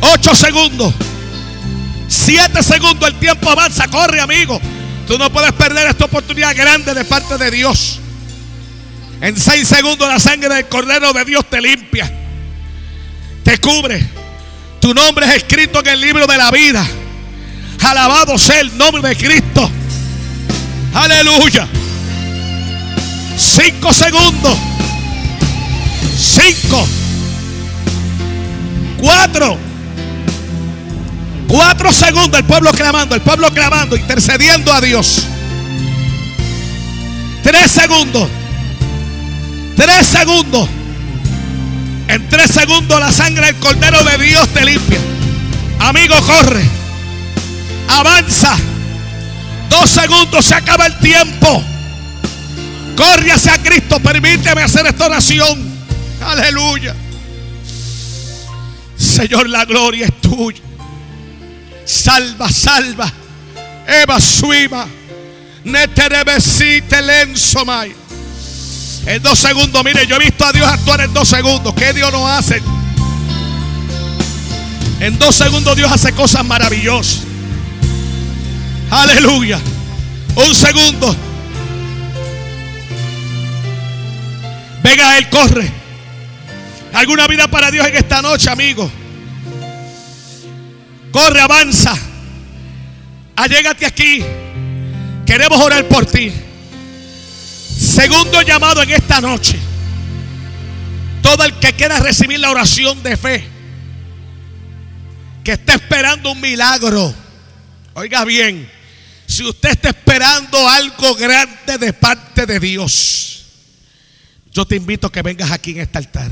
A: 8 segundos. 7 segundos. El tiempo avanza. Corre, amigo. Tú no puedes perder esta oportunidad grande de parte de Dios. En 6 segundos la sangre del Cordero de Dios te limpia te cubre. Tu nombre es escrito en el libro de la vida. Alabado sea el nombre de Cristo. Aleluya. Cinco segundos. Cinco. Cuatro. Cuatro segundos. El pueblo clamando. El pueblo clamando. Intercediendo a Dios. Tres segundos. Tres segundos. En tres segundos la sangre del Cordero de Dios te limpia. Amigo, corre. Avanza. Dos segundos se acaba el tiempo. Corre hacia Cristo. Permíteme hacer esta oración. Aleluya. Señor, la gloria es tuya. Salva, salva. Eva suima. Neterebesite lensomai. En dos segundos, mire, yo he visto a Dios actuar en dos segundos. ¿Qué Dios no hace? En dos segundos Dios hace cosas maravillosas. Aleluya. Un segundo. Venga, Él corre. ¿Alguna vida para Dios en esta noche, amigo? Corre, avanza. Allégate aquí. Queremos orar por ti. Segundo llamado en esta noche. Todo el que quiera recibir la oración de fe. Que está esperando un milagro. Oiga bien. Si usted está esperando algo grande de parte de Dios. Yo te invito a que vengas aquí en este altar.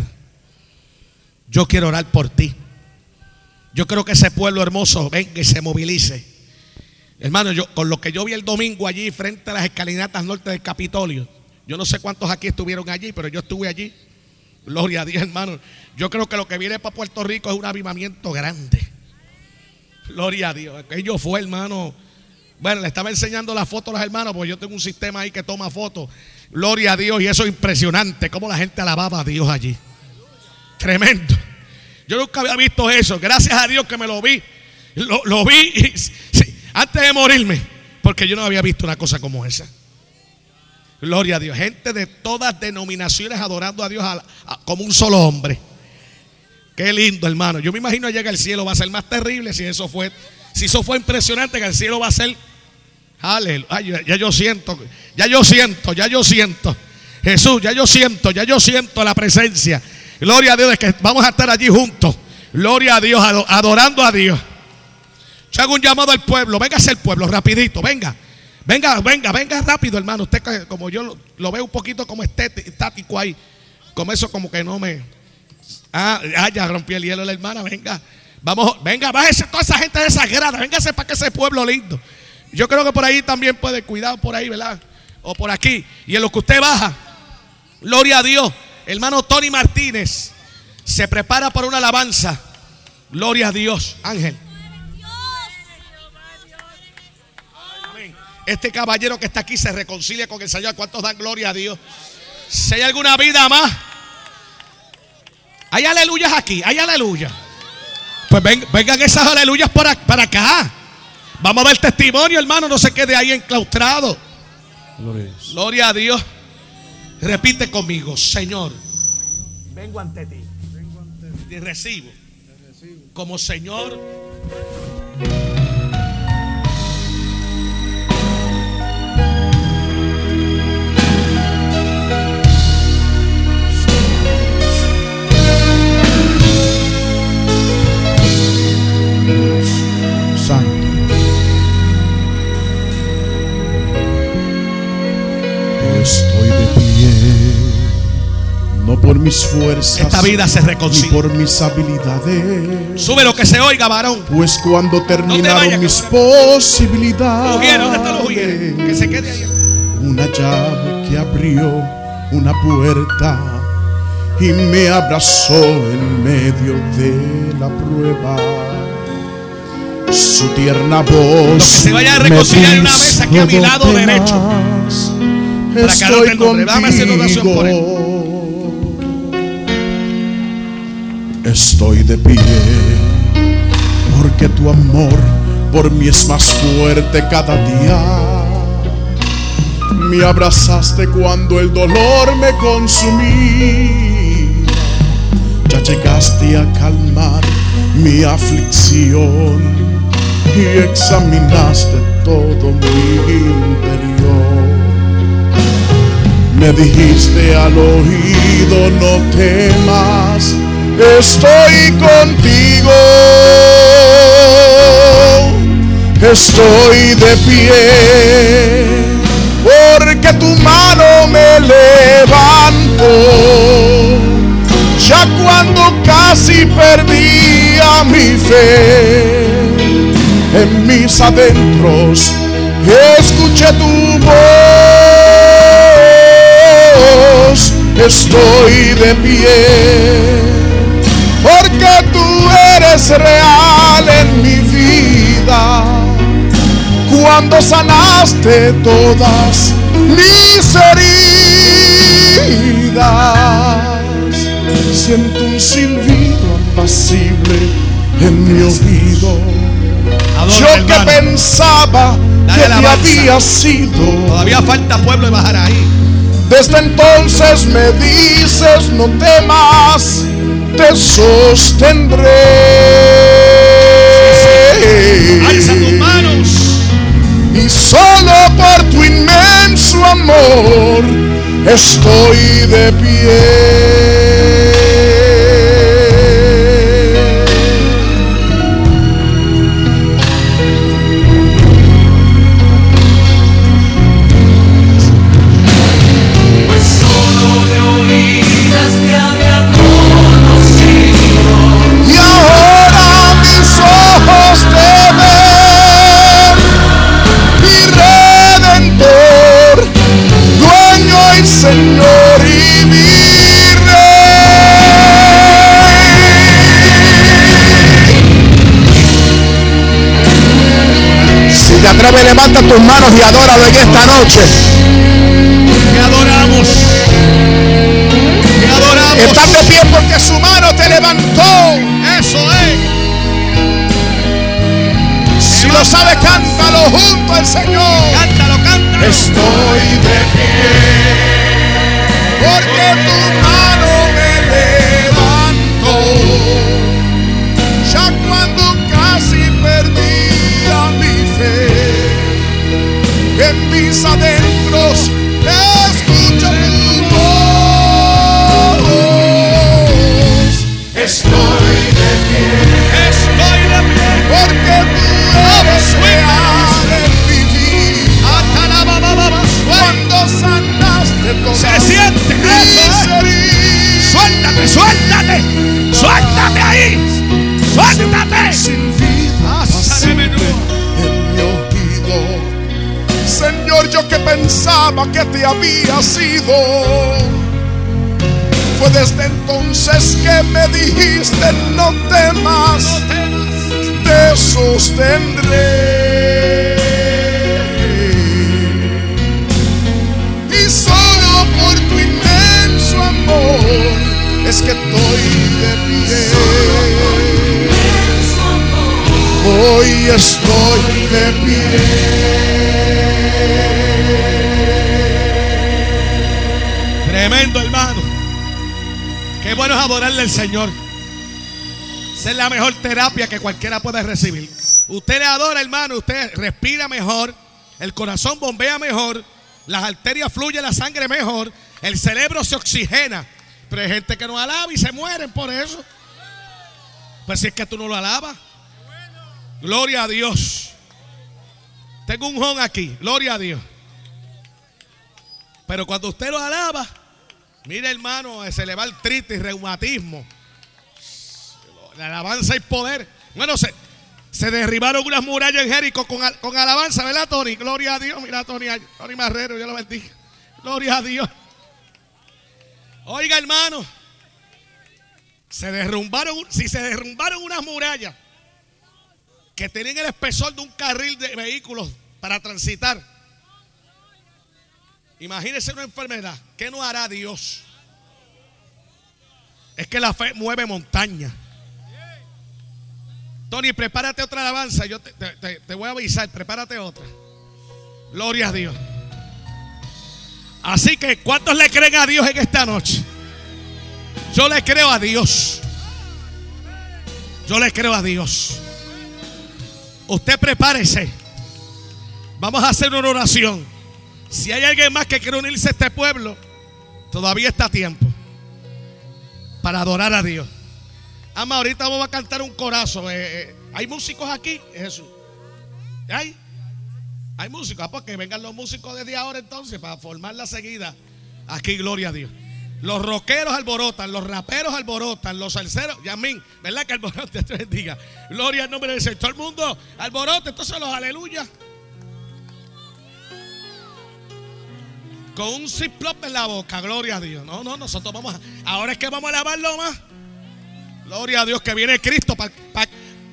A: Yo quiero orar por ti. Yo creo que ese pueblo hermoso venga y se movilice. Hermano, yo, con lo que yo vi el domingo allí frente a las escalinatas norte del Capitolio, yo no sé cuántos aquí estuvieron allí, pero yo estuve allí. Gloria a Dios, hermano. Yo creo que lo que viene para Puerto Rico es un avivamiento grande. Gloria a Dios. Aquello fue, hermano. Bueno, le estaba enseñando la foto a los hermanos, porque yo tengo un sistema ahí que toma fotos. Gloria a Dios, y eso es impresionante, cómo la gente alababa a Dios allí. Tremendo. Yo nunca había visto eso. Gracias a Dios que me lo vi. Lo, vi <laughs> sí, antes de morirme, porque yo no había visto una cosa como esa. Gloria a Dios. Gente de todas denominaciones adorando a Dios como un solo hombre. Qué lindo, hermano. Yo me imagino llega al cielo va a ser más terrible si eso fue, si eso fue impresionante, que el cielo va a ser, Aleluya. Ya yo siento, ya yo siento, ya yo siento. Jesús, ya yo siento, ya yo siento la presencia. Gloria a Dios de que vamos a estar allí juntos. Gloria a Dios, adorando a Dios. Yo hago un llamado al pueblo. Venga el pueblo, rapidito, venga. Venga, venga, venga rápido, hermano. Usted como yo lo, veo un poquito como estático ahí. Como eso como que no me... Ah, ah, ya rompí el hielo la hermana, venga. Vamos, venga, bájese toda esa gente desagrada. Véngase para que ese pueblo lindo. Yo creo que por ahí también puede cuidar por ahí, ¿verdad? O por aquí. Y en lo que usted baja, gloria a Dios. Hermano Tony Martínez se prepara para una alabanza. Gloria a Dios, Ángel. Este caballero que está aquí se reconcilia con el Señor. ¿Cuántos dan gloria a Dios? Si hay alguna vida más, hay aleluyas aquí, hay aleluya. Pues vengan esas aleluyas para, para acá. Vamos a ver testimonio, hermano. No se quede ahí enclaustrado. Gloria a Dios. Repite conmigo, Señor. Vengo ante ti. Y recibo. Como Señor.
B: Por mis fuerzas.
A: Esta vida se reconcilia.
B: por mis habilidades.
A: Sube lo que se oiga, varón.
B: Pues cuando terminaron mis posibilidades.
A: ¿Dónde está los Que se quede ahí.
B: Una llave que abrió una puerta y me abrazó en medio de la prueba. Su tierna voz. que
A: se vaya a reconciliar una mesa aquí a mi lado derecho. Hacer oración por él.
B: Estoy de pie porque tu amor por mí es más fuerte cada día. Me abrazaste cuando el dolor me consumía. Ya llegaste a calmar mi aflicción y examinaste todo mi interior. Me dijiste al oído, no temas estoy contigo. Estoy de pie porque tu mano me levantó. Ya cuando casi perdía mi fe en mis adentros, escuché tu voz. Estoy de pie porque tú eres real en mi vida. Cuando sanaste todas mis heridas, siento un silbido apacible en mi oído. Yo que pensaba que te había sido.
A: Todavía falta pueblo de bajar ahí.
B: Desde entonces me dices, no temas te sostendré.
A: Alza tus manos.
B: Y solo por tu inmenso amor estoy de pie. Levanta tus manos y adóralo en esta noche.
A: Te adoramos. Te adoramos.
B: Estás de pie porque su mano te levantó.
A: Eso es.
B: Si lo sabes, cántalo junto al Señor.
A: Cántalo, cántalo.
B: Estoy de pie. Porque tu mano me levantó. pensaba había sido. Fue desde entonces que me dijiste no temas, te sostendré. Y solo por tu inmenso amor es que estoy de pie. Hoy estoy de pie.
A: Tremendo, hermano. Qué bueno es adorarle al Señor. Esa es la mejor terapia que cualquiera puede recibir. Usted le adora, hermano, usted respira mejor, el corazón bombea mejor, las arterias fluyen la sangre mejor, el cerebro se oxigena. Pero hay gente que no alaba y se mueren por eso. Pues si es que tú no lo alabas. Gloria a Dios. Tengo un jon aquí. Gloria a Dios. Pero cuando usted lo alaba, mire hermano, se le va el triste y reumatismo. La alabanza y poder. Bueno, se, se derribaron unas murallas en Jericó con, con, alabanza, ¿verdad, Tony? Gloria a Dios. Mira, Tony, Tony Marrero, yo lo bendiga. Gloria a Dios. Oiga, hermano. Se derrumbaron, si se derrumbaron unas murallas que tenían el espesor de un carril de vehículos para transitar. Imagínese una enfermedad. ¿Qué no hará Dios? Es que la fe mueve montaña. Tony, prepárate otra alabanza. Yo te, te, te, voy a avisar. Prepárate otra. Gloria a Dios. Así que, ¿cuántos le creen a Dios en esta noche? Yo le creo a Dios. Yo le creo a Dios. Usted prepárese. Vamos a hacer una oración. Si hay alguien más que quiere unirse a este pueblo, todavía está a tiempo para adorar a Dios. Ama, ahorita vamos a cantar un corazo. Eh, eh, ¿Hay músicos aquí? Jesús. ¿Hay? Hay músicos. Ah, pues que vengan los músicos desde ahora entonces para formar la seguida. Aquí, gloria a Dios. Los rockeros alborotan, los raperos alborotan, los salseros, Yamín, ¿verdad que alborote? <laughs> Te bendiga. Gloria al nombre del Señor. Todo el mundo alborote, entonces los aleluya. Con un ziplope en la boca, gloria a Dios. No, no, nosotros vamos a. Ahora es que vamos a alabarlo más. Gloria a Dios que viene Cristo. Para, para,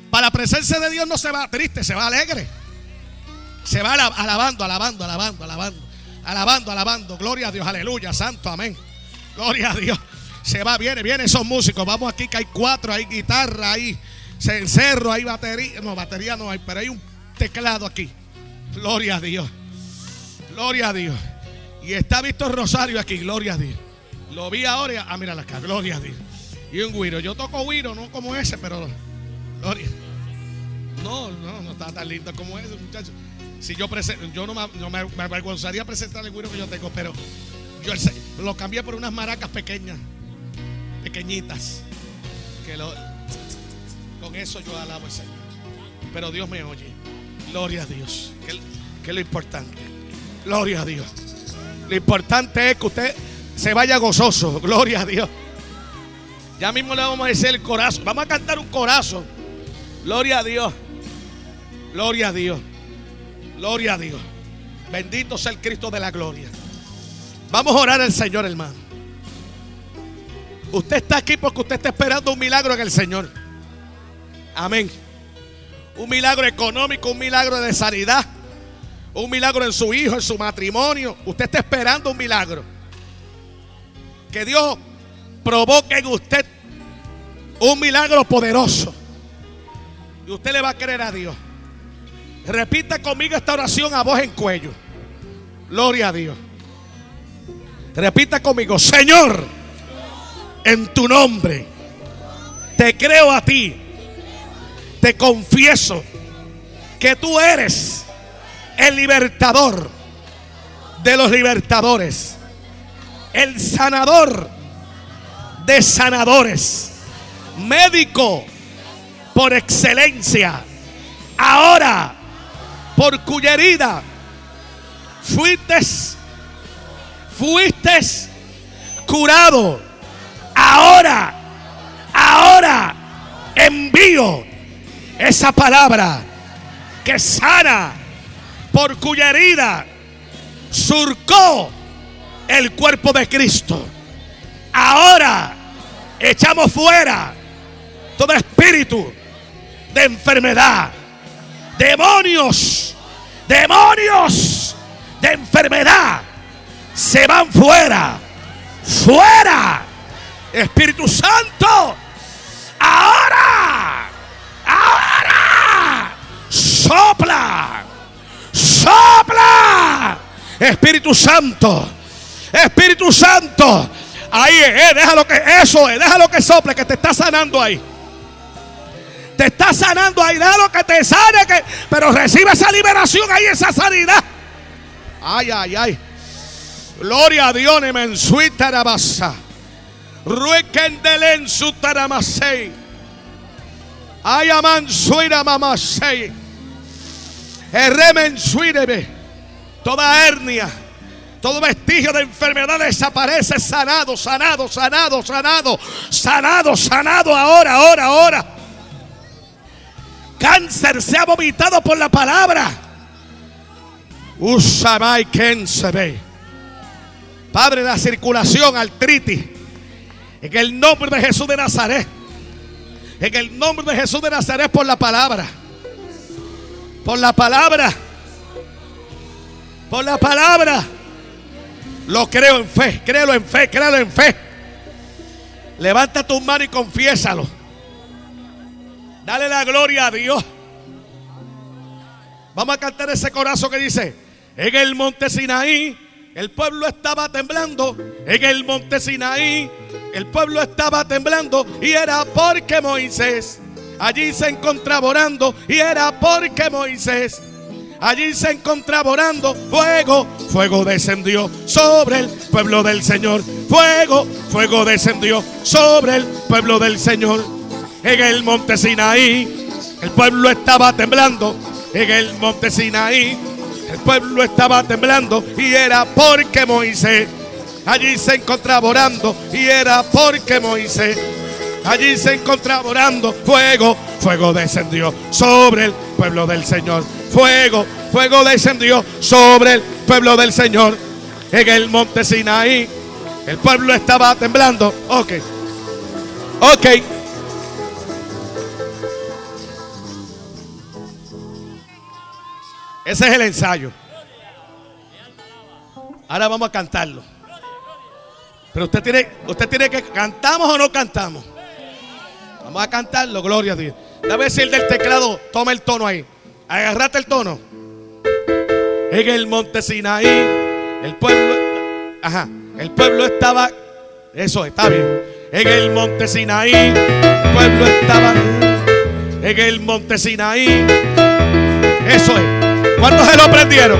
A: para la presencia de Dios no se va triste, se va alegre. Se va alabando, alabando, alabando, alabando. Alabando, alabando. Gloria a Dios, aleluya, santo, amén. Gloria a Dios. Se va, viene, viene esos músicos. Vamos aquí que hay cuatro, hay guitarra, hay cencerro, hay batería. No, batería no hay, pero hay un teclado aquí. Gloria a Dios. Gloria a Dios. Y está Víctor Rosario aquí, gloria a Dios. Lo vi ahora. Ah, mira acá, gloria a Dios. Y un guiro. Yo toco guiro, no como ese, pero gloria. No, no, no está tan lindo como ese, muchacho. Si yo presento, yo no, me, no me, me avergonzaría presentar el guiro que yo tengo, pero yo lo cambié por unas maracas pequeñas, pequeñitas. Que con eso yo alabo al Señor. Pero Dios me oye. Gloria a Dios. Que es lo importante. Gloria a Dios. Lo importante es que usted se vaya gozoso. Gloria a Dios. Ya mismo le vamos a decir el corazón. Vamos a cantar un corazón. Gloria a Dios. Gloria a Dios. Gloria a Dios. Bendito sea el Cristo de la gloria. Vamos a orar al Señor, hermano. Usted está aquí porque usted está esperando un milagro en el Señor. Amén. Un milagro económico, un milagro de sanidad, un milagro en su hijo, en su matrimonio. Usted está esperando un milagro. Que Dios provoque en usted un milagro poderoso. Y usted le va a creer a Dios. Repita conmigo esta oración a voz en cuello. Gloria a Dios. Repita conmigo, Señor, en tu nombre, te creo a ti, te confieso que tú eres el libertador de los libertadores, el sanador de sanadores, médico por excelencia, ahora por cuya herida fuiste fuiste curado. Ahora, ahora envío esa palabra que sana por cuya herida surcó el cuerpo de Cristo. Ahora echamos fuera todo espíritu de enfermedad, demonios, demonios de enfermedad se van fuera, fuera. Espíritu Santo, ahora, ahora, sopla, sopla. Espíritu Santo, Espíritu Santo. Ahí, eh, déjalo que eso, eh, déjalo que sople, que te está sanando ahí. Te está sanando ahí, déjalo que te sane, que, pero recibe esa liberación ahí, esa sanidad. Ay, ay, ay. Gloria a Dios, en su tarabasa. Ruekendelen su taramasei. Ay, aman suira mamasei. Toda hernia. Todo vestigio de enfermedad desaparece sanado, sanado, sanado, sanado, sanado, sanado ahora, ahora, ahora. Cáncer se ha vomitado por la palabra. Usamai ve. Padre, la circulación, artritis. En el nombre de Jesús de Nazaret. En el nombre de Jesús de Nazaret por la palabra. Por la palabra. Por la palabra. Lo creo en fe. Créelo en fe. Créelo en fe. Levanta tu mano y confiésalo. Dale la gloria a Dios. Vamos a cantar ese corazón que dice, en el monte Sinaí el pueblo estaba temblando en el monte Sinaí. El pueblo estaba temblando y era porque Moisés allí se encontraba orando y era porque Moisés allí se encontraba orando. Fuego, fuego descendió sobre el pueblo del Señor. Fuego, fuego descendió sobre el pueblo del Señor. En el monte Sinaí, el pueblo estaba temblando. En el monte Sinaí, el pueblo estaba temblando y era porque Moisés allí se encontraba orando y era porque Moisés allí se encontraba orando. Fuego, fuego descendió sobre el pueblo del Señor. Fuego, fuego descendió sobre el pueblo del Señor en el monte Sinaí. El pueblo estaba temblando. Ok. Ok. Ese es el ensayo. Ahora vamos a cantarlo. Pero usted tiene, usted tiene que cantamos o no cantamos. Vamos a cantarlo, gloria a Dios. Dame el del teclado toma el tono ahí. Agarrate el tono. En el monte Sinaí, el pueblo, ajá, el pueblo estaba, eso está bien. En el monte Sinaí, el pueblo estaba, en el monte Sinaí, eso es. ¿Cuántos se lo aprendieron?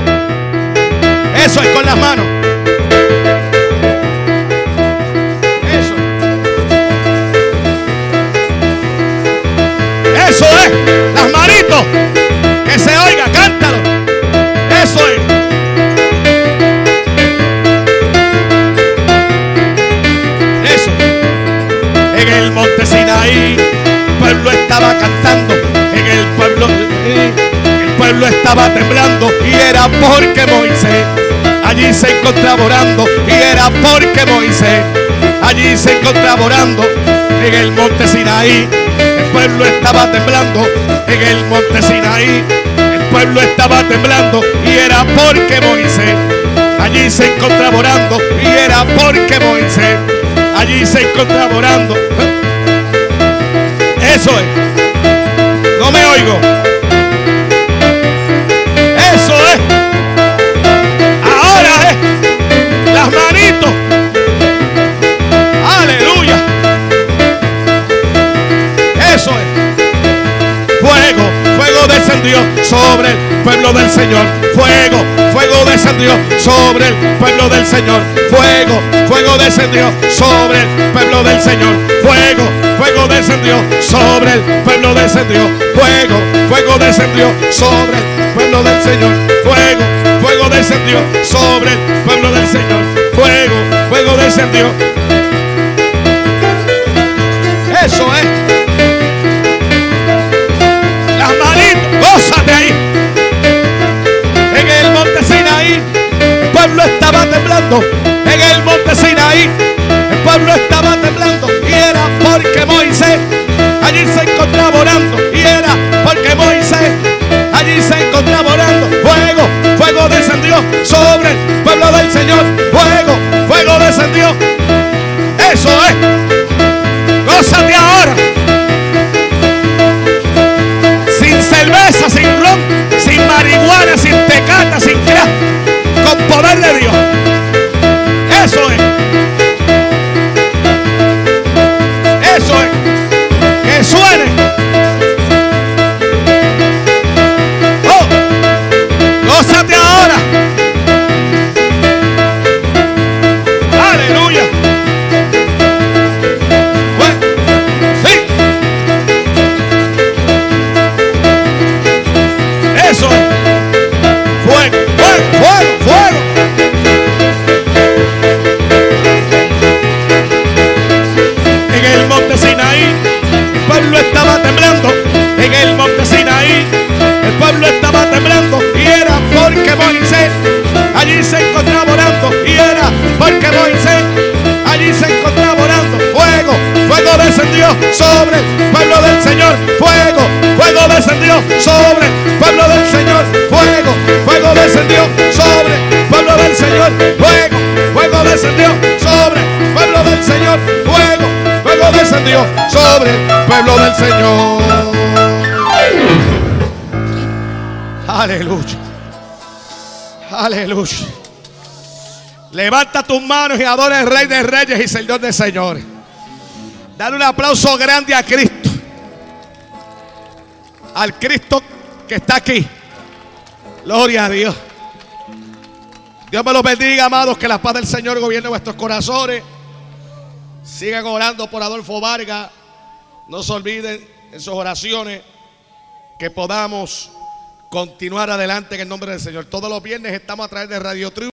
A: Eso es con las manos. Eso es. Las manitos. Que se oiga, cántalo. Eso es. Eso. En el monte Sinaí, el pueblo estaba cantando. En el pueblo pueblo estaba temblando y era porque Moisés allí se encontraba orando y era porque Moisés allí se encontraba orando en el monte Sinaí. El pueblo estaba temblando en el monte Sinaí. El pueblo estaba temblando y era porque Moisés allí se encontraba orando y era porque Moisés allí se encontraba orando. Eso es. No me oigo. Descendió sobre el pueblo del Señor. Fuego, fuego descendió sobre el pueblo del Señor. Fuego, fuego descendió sobre el pueblo del Señor. Fuego, fuego descendió sobre el pueblo descendió. Fuego, fuego descendió sobre el pueblo del Señor. Fuego, fuego descendió sobre el pueblo del Señor. Fuego, fuego descendió. Eso es. Ahí. En el monte Sinaí, el temblando en el monte Sinaí. El pueblo estaba temblando y era porque Moisés allí se encontraba orando. Y era porque Moisés allí se encontraba orando. Fuego, fuego descendió sobre el pueblo del Señor. Fuego, fuego descendió. Eso es. Marihuana, sin crack. Con poder sobre el pueblo del Señor. Fuego, fuego descendió sobre el pueblo del Señor. Fuego, fuego descendió sobre el pueblo del Señor. Fuego, fuego descendió sobre el pueblo del Señor. Fuego, fuego descendió sobre el pueblo del Señor. Aleluya. Aleluya. Levanta tus manos y adora al Rey de Reyes y Señor de Señores. Dale un aplauso grande a Cristo. Al Cristo que está aquí. Gloria a Dios. Dios me los bendiga, amados. Que la paz del Señor gobierne vuestros corazones. Sigan orando por Adolfo Vargas. No se olviden en sus oraciones que podamos continuar adelante en el nombre del Señor. Todos los viernes estamos a través de Radio Triunfo.